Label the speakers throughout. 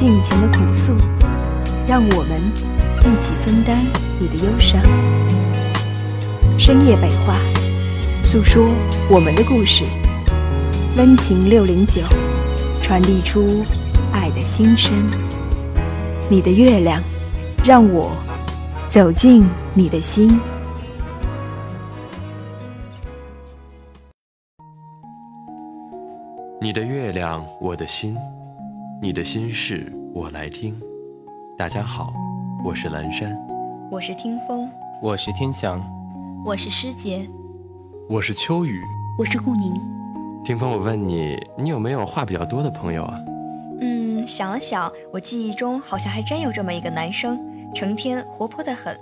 Speaker 1: 尽情的苦诉，让我们一起分担你的忧伤。深夜北话，诉说我们的故事。温情六零九，传递出爱的心声。你的月亮，让我走进你的心。
Speaker 2: 你的月亮，我的心，你的心事我来听。大家好，我是蓝山，
Speaker 3: 我是听风，
Speaker 4: 我是天翔，
Speaker 3: 我是师姐，
Speaker 5: 我是秋雨，
Speaker 3: 我是顾宁。
Speaker 2: 听风，我问你，你有没有话比较多的朋友啊？
Speaker 3: 嗯，想了想，我记忆中好像还真有这么一个男生，成天活泼的很。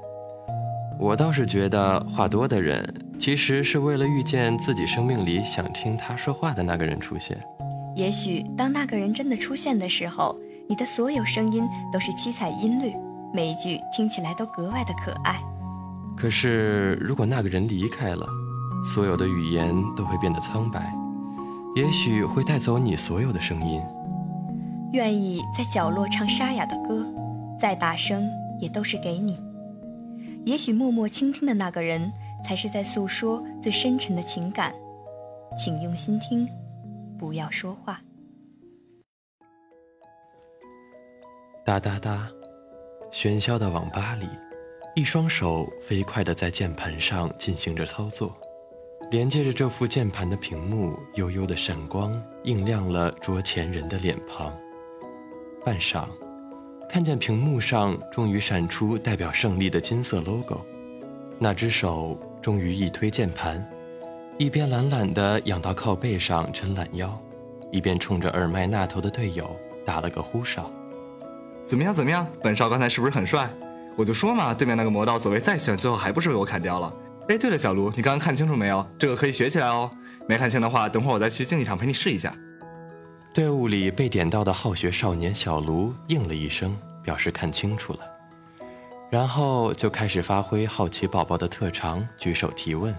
Speaker 2: 我倒是觉得话多的人，其实是为了遇见自己生命里想听他说话的那个人出现。
Speaker 3: 也许当那个人真的出现的时候，你的所有声音都是七彩音律，每一句听起来都格外的可爱。
Speaker 2: 可是如果那个人离开了，所有的语言都会变得苍白。也许会带走你所有的声音。
Speaker 3: 愿意在角落唱沙哑的歌，再大声也都是给你。也许默默倾听的那个人，才是在诉说最深沉的情感。请用心听，不要说话。
Speaker 2: 哒哒哒，喧嚣的网吧里，一双手飞快地在键盘上进行着操作。连接着这副键盘的屏幕，悠悠的闪光映亮了桌前人的脸庞。半晌，看见屏幕上终于闪出代表胜利的金色 logo，那只手终于一推键盘，一边懒懒地仰到靠背上伸懒腰，一边冲着耳麦那头的队友打了个呼哨：“
Speaker 5: 怎么样？怎么样？本少刚才是不是很帅？我就说嘛，对面那个魔道所谓再炫，最后还不是被我砍掉了。”哎，对了，小卢，你刚刚看清楚没有？这个可以学起来哦。没看清的话，等会儿我再去竞技场陪你试一下。
Speaker 2: 队伍里被点到的好学少年小卢应了一声，表示看清楚了，然后就开始发挥好奇宝宝的特长，举手提问。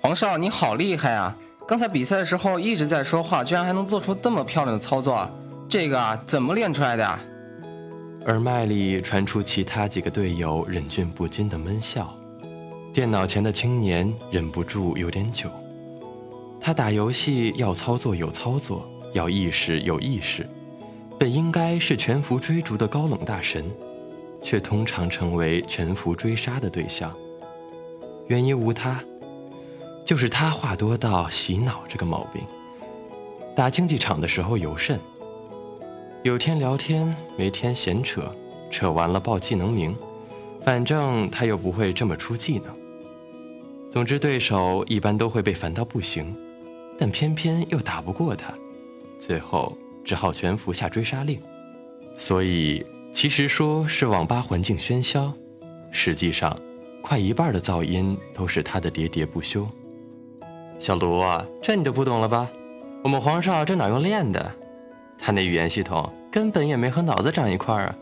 Speaker 4: 黄少，你好厉害啊！刚才比赛的时候一直在说话，居然还能做出这么漂亮的操作，这个啊，怎么练出来的呀？
Speaker 2: 耳麦里传出其他几个队友忍俊不禁的闷笑。电脑前的青年忍不住有点久。他打游戏要操作有操作，要意识有意识，本应该是全服追逐的高冷大神，却通常成为全服追杀的对象。原因无他，就是他话多到洗脑这个毛病。打竞技场的时候尤甚，有天聊天，没天闲扯，扯完了报技能名，反正他又不会这么出技能。总之，对手一般都会被烦到不行，但偏偏又打不过他，最后只好全服下追杀令。所以，其实说是网吧环境喧嚣，实际上，快一半的噪音都是他的喋喋不休。小卢啊，这你就不懂了吧？我们皇上这哪用练的？他那语言系统根本也没和脑子长一块儿啊！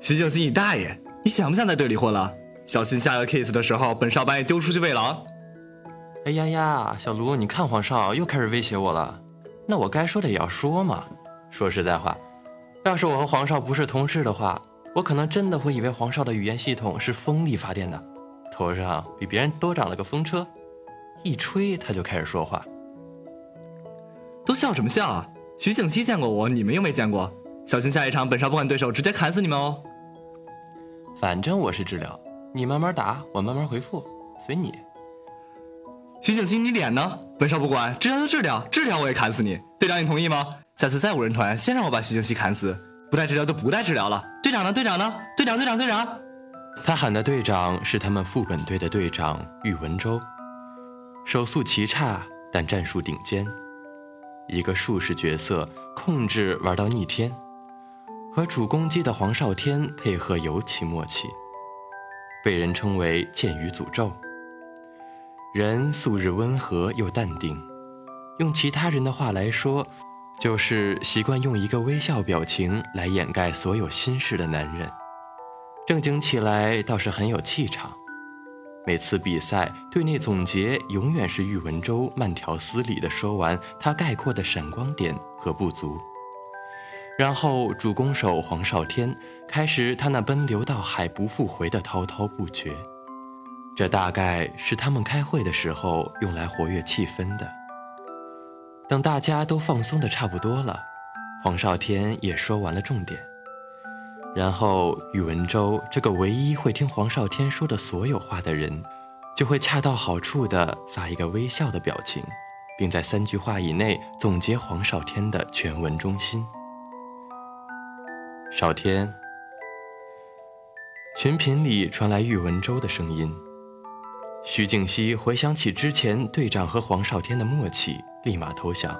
Speaker 5: 徐静熙，你大爷！你想不想在队里混了？小心下个 case 的时候，本少把你丢出去喂狼。
Speaker 2: 哎呀呀，小卢，你看皇少又开始威胁我了。那我该说的也要说嘛。说实在话，要是我和皇少不是同事的话，我可能真的会以为皇少的语言系统是风力发电的，头上比别人多长了个风车，一吹他就开始说话。
Speaker 5: 都笑什么笑啊？徐景熙见过我，你们又没见过。小心下一场，本少不管对手，直接砍死你们哦。
Speaker 2: 反正我是治疗。你慢慢打，我慢慢回复，随你。
Speaker 5: 徐景熙，你脸呢？本少不管，治疗就治疗，治疗我也砍死你。队长，你同意吗？下次再五人团，先让我把徐景熙砍死，不带治疗就不带治疗了。队长呢？队长呢？队长，队长，队长。
Speaker 2: 他喊的队长是他们副本队的队长喻文州，手速奇差，但战术顶尖，一个术士角色，控制玩到逆天。和主攻击的黄少天配合尤其默契，被人称为“剑雨诅咒”。人素日温和又淡定，用其他人的话来说，就是习惯用一个微笑表情来掩盖所有心事的男人。正经起来倒是很有气场。每次比赛队内总结，永远是喻文州慢条斯理地说完他概括的闪光点和不足，然后主攻手黄少天开始他那奔流到海不复回的滔滔不绝。这大概是他们开会的时候用来活跃气氛的。等大家都放松的差不多了，黄少天也说完了重点。然后，宇文周这个唯一会听黄少天说的所有话的人，就会恰到好处地发一个微笑的表情，并在三句话以内总结黄少天的全文中心。少天，群品里传来宇文周的声音。徐静熙回想起之前队长和黄少天的默契，立马投降。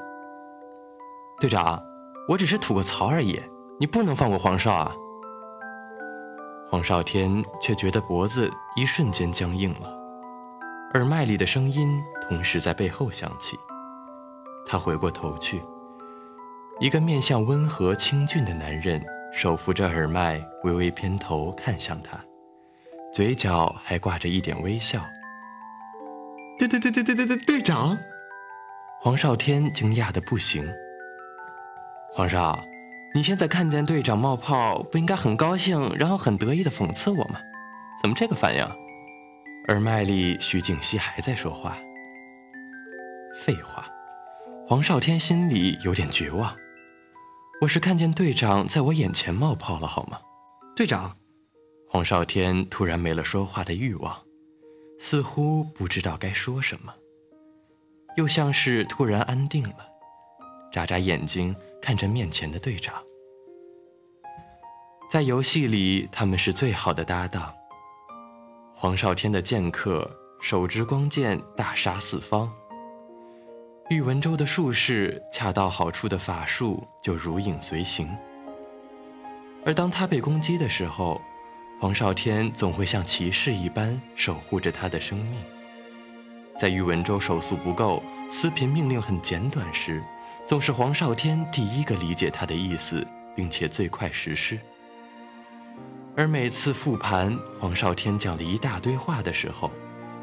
Speaker 2: 队长，我只是吐个槽而已，你不能放过黄少啊！黄少天却觉得脖子一瞬间僵硬了，耳麦里的声音同时在背后响起。他回过头去，一个面相温和清俊的男人手扶着耳麦，微微偏头看向他，嘴角还挂着一点微笑。
Speaker 5: 对对对对对对对，队长！
Speaker 2: 黄少天惊讶的不行。黄少。你现在看见队长冒泡，不应该很高兴，然后很得意的讽刺我吗？怎么这个反应？耳麦里，徐景熙还在说话。废话，黄少天心里有点绝望。我是看见队长在我眼前冒泡了，好吗？
Speaker 5: 队长，
Speaker 2: 黄少天突然没了说话的欲望，似乎不知道该说什么，又像是突然安定了，眨眨眼睛。看着面前的队长，在游戏里他们是最好的搭档。黄少天的剑客手执光剑大杀四方，玉文州的术士恰到好处的法术就如影随形。而当他被攻击的时候，黄少天总会像骑士一般守护着他的生命。在玉文州手速不够，司频命令很简短时。总是黄少天第一个理解他的意思，并且最快实施。而每次复盘，黄少天讲了一大堆话的时候，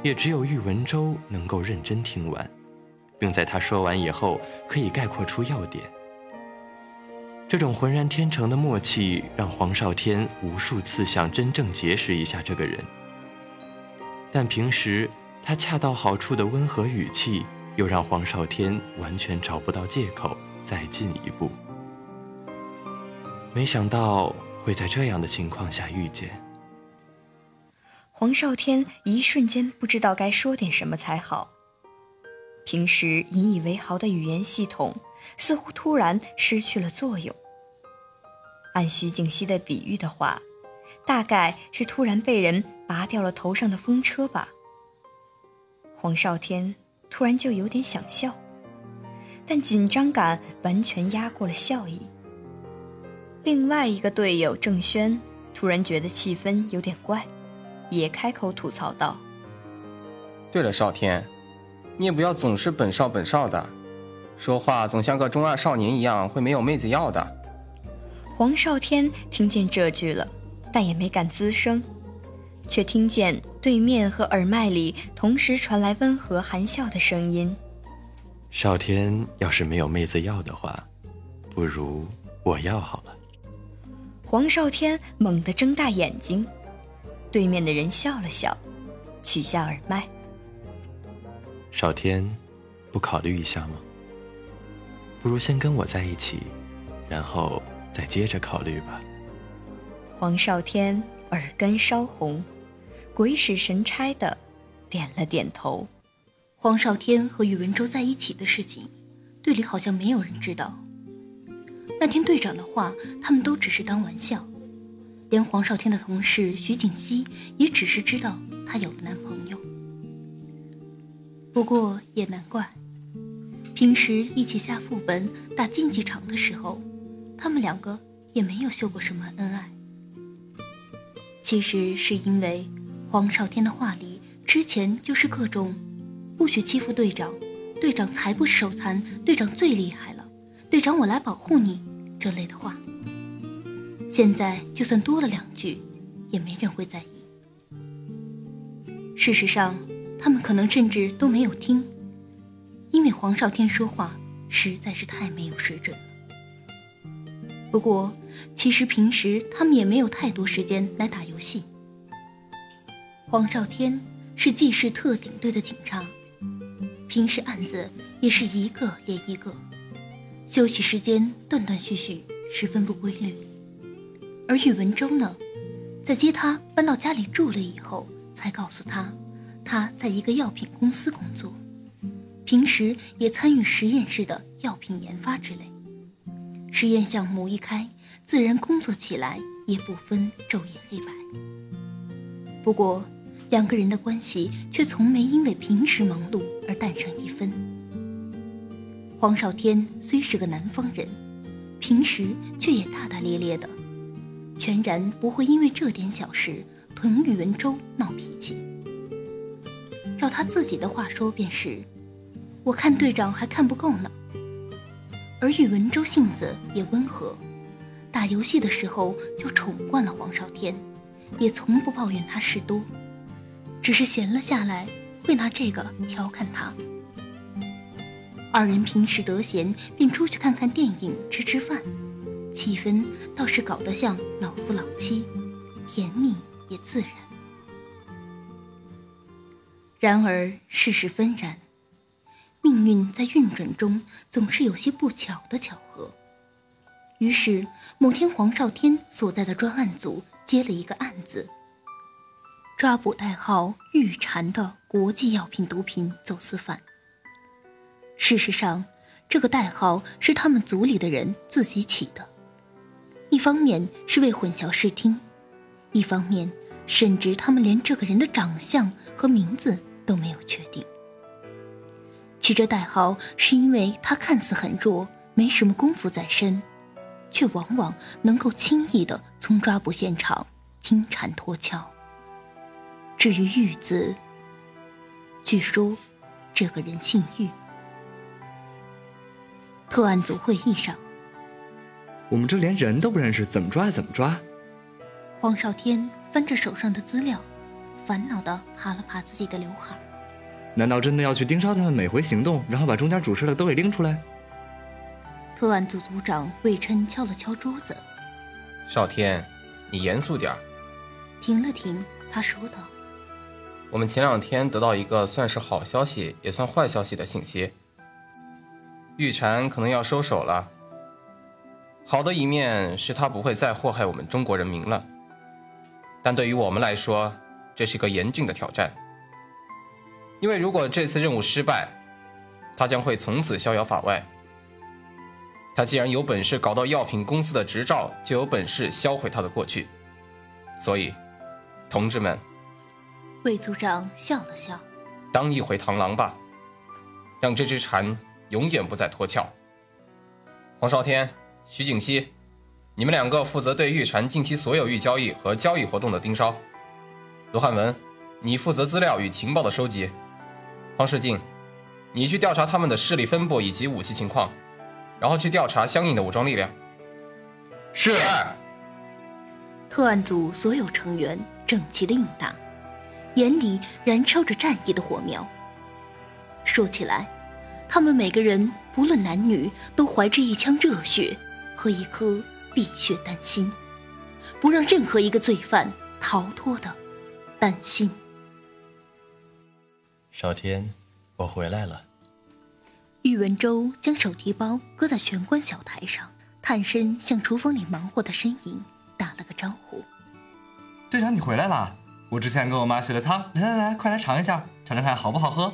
Speaker 2: 也只有喻文州能够认真听完，并在他说完以后可以概括出要点。这种浑然天成的默契，让黄少天无数次想真正结识一下这个人。但平时他恰到好处的温和语气。又让黄少天完全找不到借口再进一步。没想到会在这样的情况下遇见。
Speaker 6: 黄少天一瞬间不知道该说点什么才好。平时引以为豪的语言系统似乎突然失去了作用。按徐景熙的比喻的话，大概是突然被人拔掉了头上的风车吧。黄少天。突然就有点想笑，但紧张感完全压过了笑意。另外一个队友郑轩突然觉得气氛有点怪，也开口吐槽道：“
Speaker 4: 对了，少天，你也不要总是本少本少的，说话总像个中二少年一样，会没有妹子要的。”
Speaker 6: 黄少天听见这句了，但也没敢吱声。却听见对面和耳麦里同时传来温和含笑的声音。
Speaker 2: 少天要是没有妹子要的话，不如我要好了。
Speaker 6: 黄少天猛地睁大眼睛，对面的人笑了笑，取下耳麦。
Speaker 2: 少天，不考虑一下吗？不如先跟我在一起，然后再接着考虑吧。
Speaker 6: 黄少天耳根烧红。鬼使神差的点了点头。
Speaker 7: 黄少天和宇文州在一起的事情，队里好像没有人知道。那天队长的话，他们都只是当玩笑，连黄少天的同事徐锦熙也只是知道他有了男朋友。不过也难怪，平时一起下副本打竞技场的时候，他们两个也没有秀过什么恩爱。其实是因为黄少天的话里之前就是各种“不许欺负队长”“队长才不是手残”“队长最厉害了”“队长我来保护你”这类的话。现在就算多了两句，也没人会在意。事实上，他们可能甚至都没有听，因为黄少天说话实在是太没有水准了。不过，其实平时他们也没有太多时间来打游戏。黄少天是纪市特警队的警察，平时案子也是一个连一个，休息时间断断续续，十分不规律。而宇文周呢，在接他搬到家里住了以后。才告诉他，他在一个药品公司工作，平时也参与实验室的药品研发之类。实验项目一开，自然工作起来也不分昼夜黑白。不过，两个人的关系却从没因为平时忙碌而淡上一分。黄少天虽是个南方人，平时却也大大咧咧的，全然不会因为这点小事。同宇文周闹脾气，照他自己的话说，便是我看队长还看不够呢。而宇文周性子也温和，打游戏的时候就宠惯了黄少天，也从不抱怨他事多，只是闲了下来会拿这个调侃他。二人平时得闲便出去看看电影、吃吃饭，气氛倒是搞得像老夫老妻，甜蜜。也自然。然而世事纷然，命运在运转中总是有些不巧的巧合。于是某天，黄少天所在的专案组接了一个案子，抓捕代号“玉蝉”的国际药品毒品走私犯。事实上，这个代号是他们组里的人自己起的，一方面是为混淆视听。一方面，甚至他们连这个人的长相和名字都没有确定。起这代号是因为他看似很弱，没什么功夫在身，却往往能够轻易的从抓捕现场金蝉脱壳。至于玉字，据说这个人姓玉。特案组会议上，
Speaker 5: 我们这连人都不认识，怎么抓怎么抓？
Speaker 7: 黄少天翻着手上的资料，烦恼的爬了爬自己的刘海。
Speaker 5: 难道真的要去盯梢他们每回行动，然后把中间主事的都给拎出来？
Speaker 7: 特案组组长魏琛敲了敲桌子：“
Speaker 4: 少天，你严肃点儿。”
Speaker 7: 停了停，他说道：“
Speaker 4: 我们前两天得到一个算是好消息，也算坏消息的信息。玉蝉可能要收手了。好的一面是他不会再祸害我们中国人民了。”但对于我们来说，这是个严峻的挑战。因为如果这次任务失败，他将会从此逍遥法外。他既然有本事搞到药品公司的执照，就有本事销毁他的过去。所以，同志们，
Speaker 7: 魏组长笑了笑，
Speaker 4: 当一回螳螂吧，让这只蝉永远不再脱壳。黄少天、徐景熙。你们两个负责对玉蝉近期所有玉交易和交易活动的盯梢。罗汉文，你负责资料与情报的收集。方世静，你去调查他们的势力分布以及武器情况，然后去调查相应的武装力量。
Speaker 5: 是。
Speaker 7: 特案组所有成员整齐的应答，眼里燃烧着战意的火苗。说起来，他们每个人不论男女，都怀着一腔热血和一颗。碧血丹心，不让任何一个罪犯逃脱的丹心。
Speaker 2: 少天，我回来了。
Speaker 7: 喻文州将手提包搁在玄关小台上，探身向厨房里忙活的身影打了个招呼：“
Speaker 5: 队长，你回来了！我之前跟我妈学的汤，来来来，快来尝一下，尝尝看好不好喝。”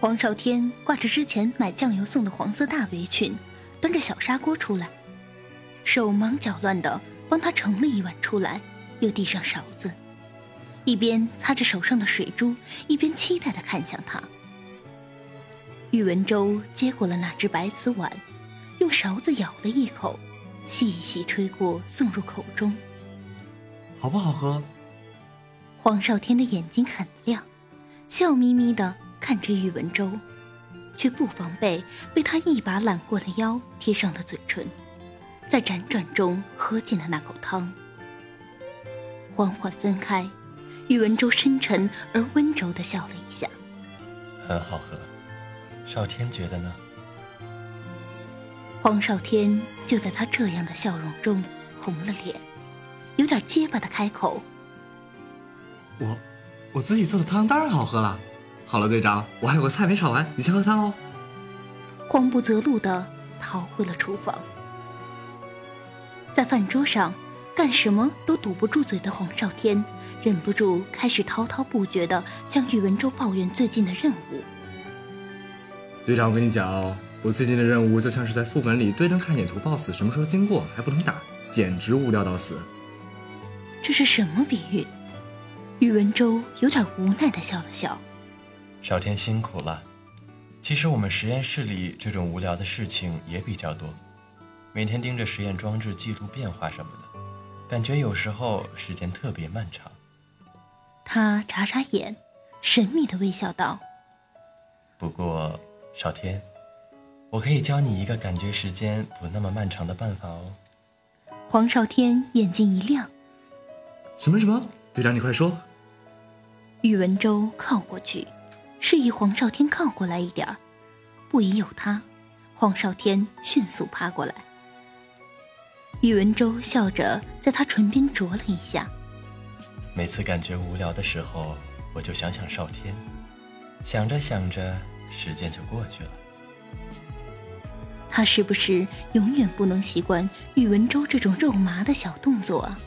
Speaker 7: 黄少天挂着之前买酱油送的黄色大围裙，端着小砂锅出来。手忙脚乱的帮他盛了一碗出来，又递上勺子，一边擦着手上的水珠，一边期待的看向他。宇文周接过了那只白瓷碗，用勺子舀了一口，细细吹过，送入口中。
Speaker 5: 好不好喝？
Speaker 7: 黄少天的眼睛很亮，笑眯眯的看着宇文周，却不防备被他一把揽过了腰，贴上了嘴唇，在辗转中喝进了那口汤。缓缓分开，宇文周深沉而温柔的笑了一下，
Speaker 2: 很好喝。少天觉得呢？
Speaker 7: 黄少天就在他这样的笑容中红了脸，有点结巴的开口：“
Speaker 5: 我，我自己做的汤当然好喝了。好了，队长，我还有个菜没炒完，你先喝汤哦。”
Speaker 7: 慌不择路的逃回了厨房。在饭桌上，干什么都堵不住嘴的黄少天忍不住开始滔滔不绝的向宇文周抱怨最近的任务。
Speaker 5: 队长，我跟你讲哦。我最近的任务就像是在副本里对着看野图 BOSS 什么时候经过还不能打，简直无聊到死。
Speaker 7: 这是什么比喻？宇文周有点无奈的笑了笑。
Speaker 2: 少天辛苦了。其实我们实验室里这种无聊的事情也比较多，每天盯着实验装置记录变化什么的，感觉有时候时间特别漫长。
Speaker 7: 他眨眨眼，神秘的微笑道：“
Speaker 2: 不过，少天。”我可以教你一个感觉时间不那么漫长的办法哦。
Speaker 7: 黄少天眼睛一亮：“
Speaker 5: 什么什么？队长，你快说！”
Speaker 7: 宇文周靠过去，示意黄少天靠过来一点儿。不疑有他，黄少天迅速趴过来。宇文周笑着在他唇边啄了一下。
Speaker 2: 每次感觉无聊的时候，我就想想少天，想着想着，时间就过去了。
Speaker 7: 他是不是永远不能习惯宇文周这种肉麻的小动作啊？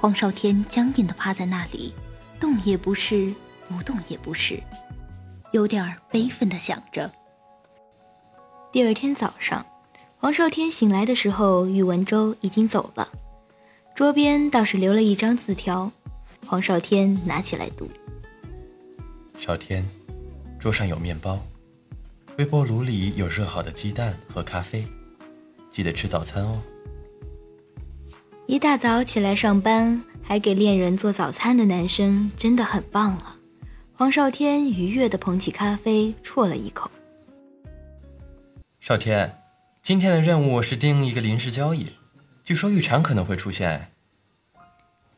Speaker 7: 黄少天僵硬的趴在那里，动也不是，不动也不是，有点悲愤的想着。
Speaker 3: 第二天早上，黄少天醒来的时候，宇文周已经走了，桌边倒是留了一张字条。黄少天拿起来读：“
Speaker 2: 少天，桌上有面包。”微波炉里有热好的鸡蛋和咖啡，记得吃早餐哦。
Speaker 3: 一大早起来上班，还给恋人做早餐的男生真的很棒啊。黄少天愉悦地捧起咖啡，啜了一口。
Speaker 2: 少天，今天的任务是盯一个临时交易，据说玉蝉可能会出现。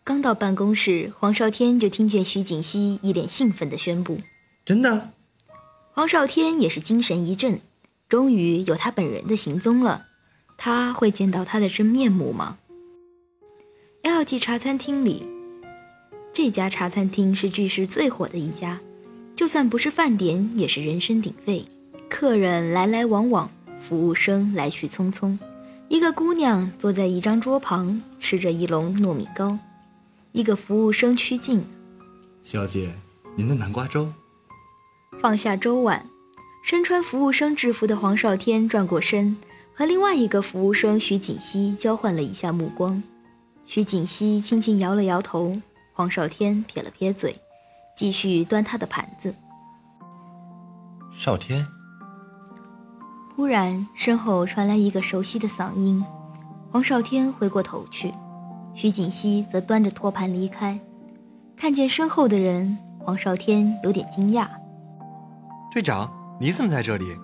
Speaker 3: 刚到办公室，黄少天就听见徐锦熙一脸兴奋地宣布：“
Speaker 5: 真的。”
Speaker 3: 黄少天也是精神一振，终于有他本人的行踪了。他会见到他的真面目吗？L G 茶餐厅里，这家茶餐厅是巨市最火的一家，就算不是饭点，也是人声鼎沸，客人来来往往，服务生来去匆匆。一个姑娘坐在一张桌旁，吃着一笼糯米糕。一个服务生趋近：“
Speaker 5: 小姐，您的南瓜粥。”
Speaker 3: 放下粥碗，身穿服务生制服的黄少天转过身，和另外一个服务生徐锦熙交换了一下目光。徐锦熙轻轻摇了摇头，黄少天撇了撇嘴，继续端他的盘子。
Speaker 2: 少天，
Speaker 3: 忽然身后传来一个熟悉的嗓音，黄少天回过头去，徐锦熙则端着托盘离开。看见身后的人，黄少天有点惊讶。
Speaker 5: 队长，你怎么在这里？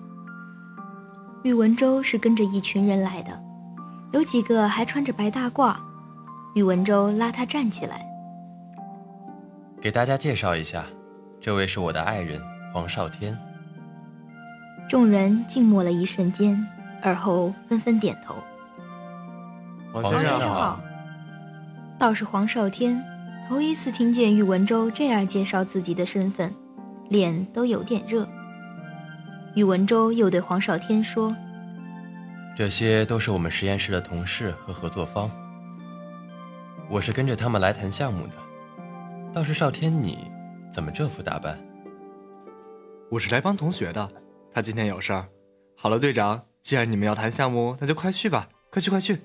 Speaker 3: 宇文周是跟着一群人来的，有几个还穿着白大褂。宇文周拉他站起来，
Speaker 2: 给大家介绍一下，这位是我的爱人黄少天。
Speaker 3: 众人静默了一瞬间，而后纷纷点头。
Speaker 5: 黄先生好。
Speaker 3: 倒是黄少天头一次听见宇文周这样介绍自己的身份，脸都有点热。宇文周又对黄少天说：“
Speaker 2: 这些都是我们实验室的同事和合作方，我是跟着他们来谈项目的。倒是少天，你怎么这副打扮？”“
Speaker 5: 我是来帮同学的，他今天有事儿。”“好了，队长，既然你们要谈项目，那就快去吧，快去快去。”“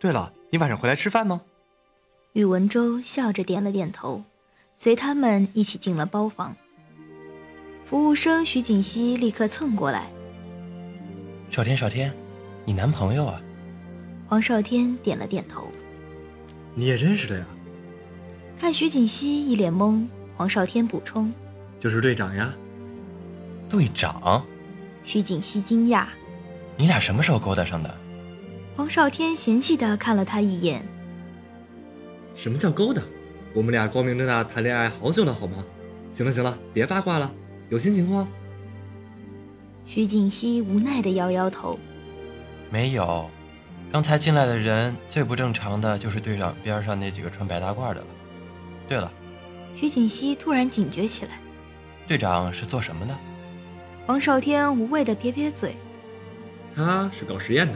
Speaker 5: 对了，你晚上回来吃饭吗？”
Speaker 3: 宇文周笑着点了点头，随他们一起进了包房。服务生徐锦熙立刻蹭过来：“
Speaker 2: 少天，少天，你男朋友啊？
Speaker 3: 黄少天点了点头。
Speaker 5: 你也认识的呀？
Speaker 3: 看徐锦熙一脸懵，黄少天补充：“
Speaker 5: 就是队长呀。”
Speaker 2: 队长？
Speaker 3: 徐锦熙惊讶：“
Speaker 2: 你俩什么时候勾搭上的？”
Speaker 3: 黄少天嫌弃的看了他一眼：“
Speaker 5: 什么叫勾搭？我们俩光明正大谈恋爱好久了，好吗？行了行了，别八卦了，有新情况。”
Speaker 3: 徐锦熙无奈的摇摇头：“
Speaker 2: 没有。”刚才进来的人最不正常的就是队长边上那几个穿白大褂的了。对了，
Speaker 3: 徐锦溪突然警觉起来。
Speaker 2: 队长是做什么的？
Speaker 3: 王少天无谓的撇撇嘴。
Speaker 5: 他是搞实验的，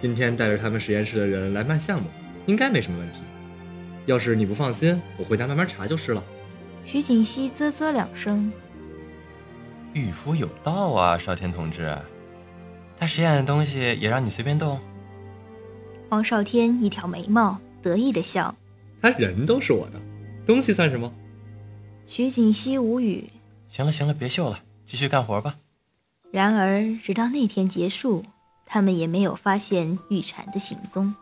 Speaker 5: 今天带着他们实验室的人来办项目，应该没什么问题。要是你不放心，我回家慢慢查就是了。
Speaker 3: 徐锦溪啧啧两声。
Speaker 2: 御夫有道啊，少天同志。他实验的东西也让你随便动？
Speaker 3: 黄少天一挑眉毛，得意的笑：“
Speaker 5: 他人都是我的，东西算什么？”
Speaker 3: 徐锦溪无语：“
Speaker 2: 行了行了，别秀了，继续干活吧。”
Speaker 3: 然而，直到那天结束，他们也没有发现玉蝉的行踪。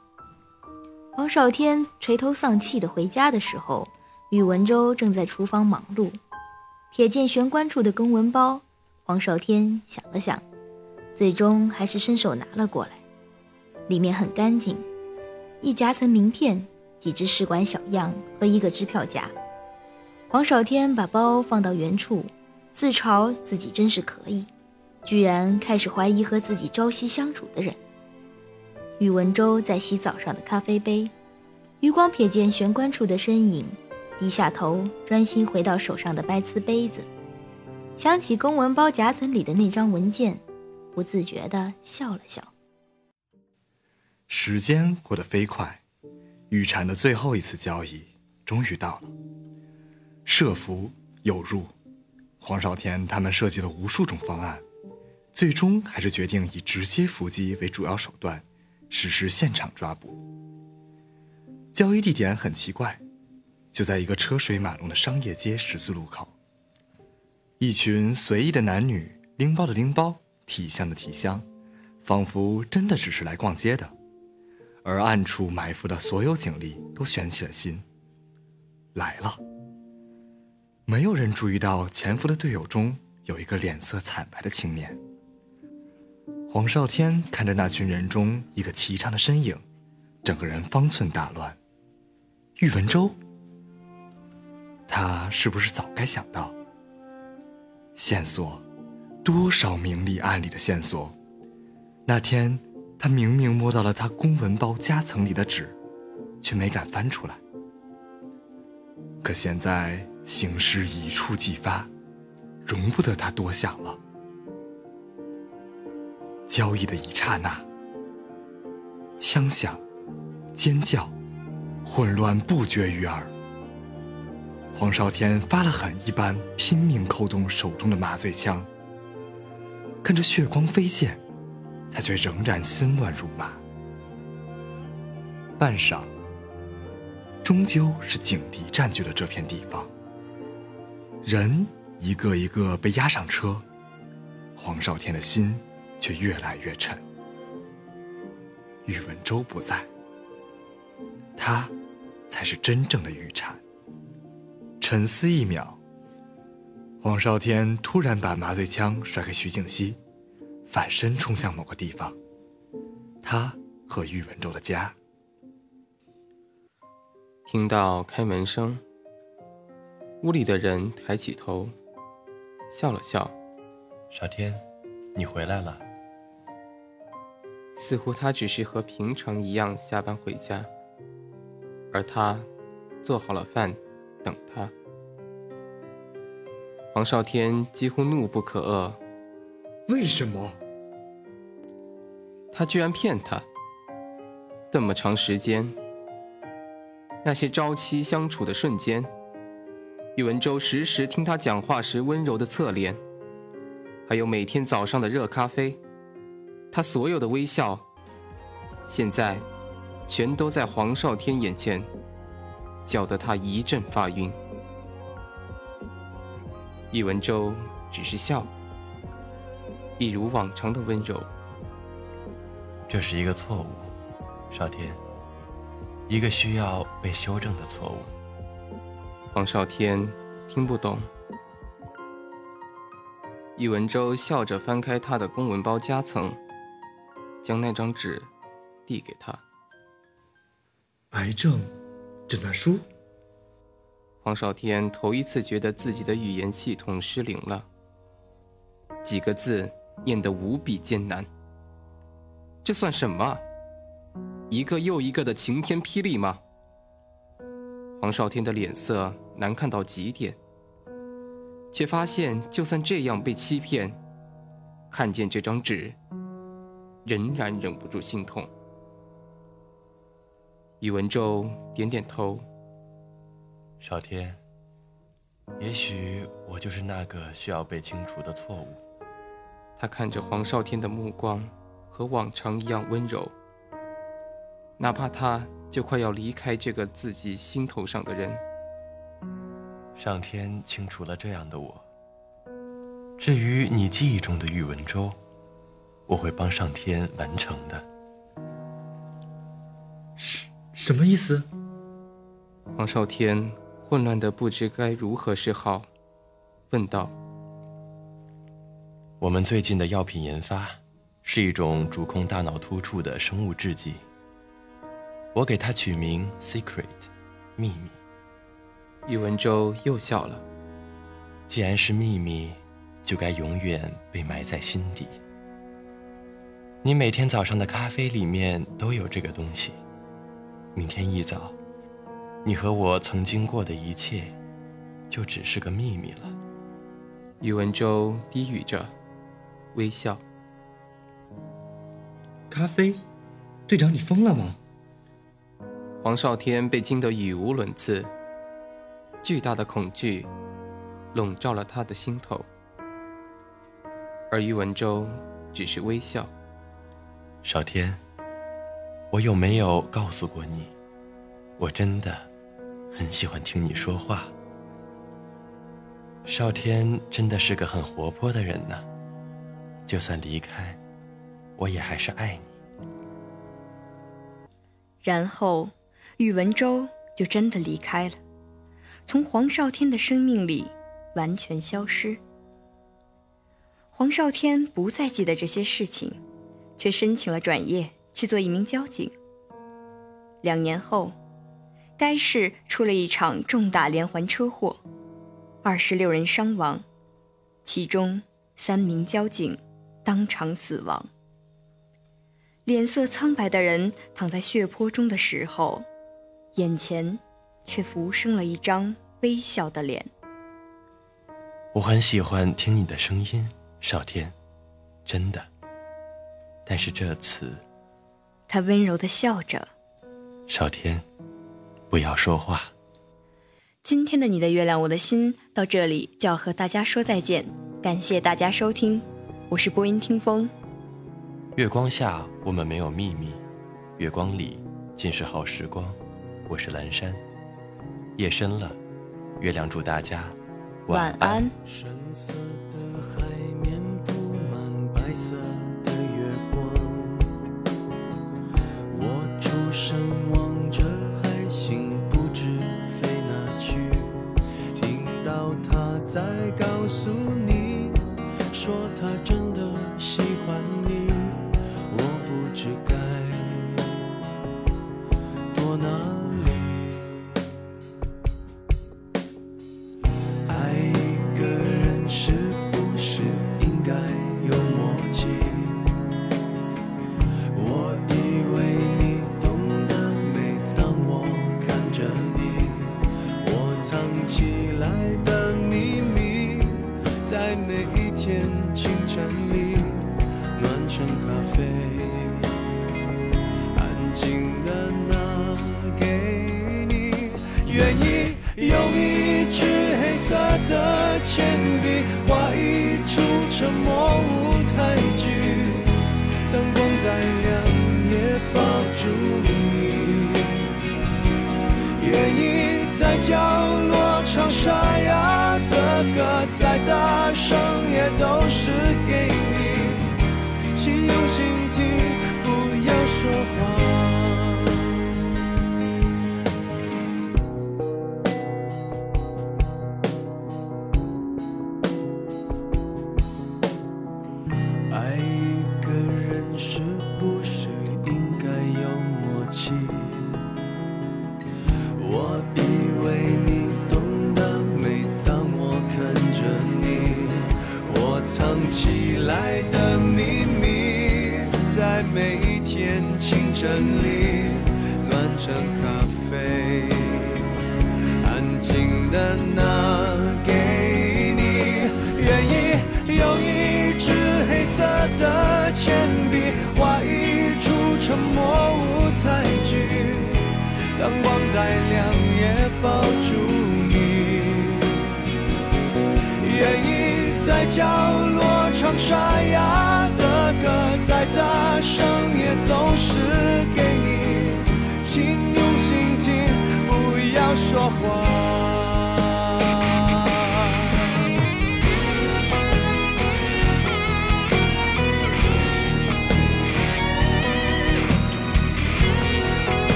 Speaker 3: 黄少天垂头丧气的回家的时候，宇文周正在厨房忙碌，瞥见玄关处的公文包，黄少天想了想，最终还是伸手拿了过来。里面很干净，一夹层名片，几只试管小样和一个支票夹。黄少天把包放到原处，自嘲自己真是可以，居然开始怀疑和自己朝夕相处的人。宇文周在洗澡上的咖啡杯，余光瞥见玄关处的身影，低下头专心回到手上的白瓷杯子，想起公文包夹层里的那张文件，不自觉地笑了笑。
Speaker 5: 时间过得飞快，玉蝉的最后一次交易终于到了。设伏有入，黄少天他们设计了无数种方案，最终还是决定以直接伏击为主要手段，实施现场抓捕。交易地点很奇怪，就在一个车水马龙的商业街十字路口。一群随意的男女拎包的拎包，提箱的提箱，仿佛真的只是来逛街的。而暗处埋伏的所有警力都悬起了心。来了。没有人注意到潜伏的队友中有一个脸色惨白的青年。黄少天看着那群人中一个颀长的身影，整个人方寸大乱。玉文州，他是不是早该想到？线索，多少明里暗里的线索。那天。他明明摸到了他公文包夹层里的纸，却没敢翻出来。可现在形势一触即发，容不得他多想了。交易的一刹那，枪响，尖叫，混乱不绝于耳。黄少天发了狠一般拼命扣动手中的麻醉枪，看着血光飞溅。他却仍然心乱如麻。半晌，终究是警笛占据了这片地方。人一个一个被押上车，黄少天的心却越来越沉。宇文周不在，他才是真正的玉蝉。沉思一秒，黄少天突然把麻醉枪甩给徐静熙。反身冲向某个地方，他和喻文州的家。
Speaker 4: 听到开门声，屋里的人抬起头，笑了笑：“
Speaker 2: 少天，你回来了。”
Speaker 4: 似乎他只是和平常一样下班回家，而他做好了饭等他。黄少天几乎怒不可遏：“
Speaker 5: 为什么？”
Speaker 4: 他居然骗他！这么长时间，那些朝夕相处的瞬间，宇文周时时听他讲话时温柔的侧脸，还有每天早上的热咖啡，他所有的微笑，现在全都在黄少天眼前，搅得他一阵发晕。宇文周只是笑，一如往常的温柔。
Speaker 2: 这是一个错误，少天，一个需要被修正的错误。
Speaker 4: 黄少天听不懂。易文洲笑着翻开他的公文包夹层，将那张纸递给他。
Speaker 5: 癌症诊断书。
Speaker 4: 黄少天头一次觉得自己的语言系统失灵了，几个字念得无比艰难。这算什么？一个又一个的晴天霹雳吗？黄少天的脸色难看到极点，却发现就算这样被欺骗，看见这张纸，仍然忍不住心痛。宇文周点点头。
Speaker 2: 少天，也许我就是那个需要被清除的错误。
Speaker 4: 他看着黄少天的目光，和往常一样温柔。哪怕他就快要离开这个自己心头上的人。
Speaker 2: 上天清除了这样的我。至于你记忆中的喻文州，我会帮上天完成的。
Speaker 5: 什什么意思？
Speaker 4: 黄少天。混乱的不知该如何是好，问道：“
Speaker 2: 我们最近的药品研发是一种主控大脑突触的生物制剂。我给它取名 ‘Secret’，秘密。”
Speaker 4: 宇文周又笑了。
Speaker 2: 既然是秘密，就该永远被埋在心底。你每天早上的咖啡里面都有这个东西。明天一早。你和我曾经过的一切，就只是个秘密了。
Speaker 4: 宇文周低语着，微笑。
Speaker 5: 咖啡，队长，你疯了吗？
Speaker 4: 黄少天被惊得语无伦次，巨大的恐惧笼罩了他的心头，而于文周只是微笑。
Speaker 2: 少天，我有没有告诉过你，我真的？很喜欢听你说话，少天真的是个很活泼的人呢。就算离开，我也还是爱你。
Speaker 6: 然后，宇文周就真的离开了，从黄少天的生命里完全消失。黄少天不再记得这些事情，却申请了转业去做一名交警。两年后。该市出了一场重大连环车祸，二十六人伤亡，其中三名交警当场死亡。脸色苍白的人躺在血泊中的时候，眼前却浮生了一张微笑的脸。
Speaker 2: 我很喜欢听你的声音，少天，真的。但是这次，
Speaker 6: 他温柔的笑着，
Speaker 2: 少天。不要说话。
Speaker 6: 今天的你的月亮我的心到这里就要和大家说再见，感谢大家收听，我是播音听风。
Speaker 2: 月光下我们没有秘密，月光里尽是好时光。我是蓝山，夜深了，月亮祝大家
Speaker 6: 晚安。
Speaker 8: 藏起来的秘密在每一天清晨里暖成咖啡安静的拿给你愿意用一支黑色的铅笔画一出沉默舞台剧灯光再亮也抱住你愿意在角沙哑的歌，再大声也都是给藏起来的秘密在每一天清晨里暖成咖啡安静的拿给你愿意用一支黑色的铅笔画一出沉默舞台剧灯光再亮也抱住你愿意在角唱沙哑的歌，再大声也都是给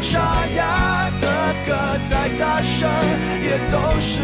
Speaker 8: 沙哑的歌，再大声也都是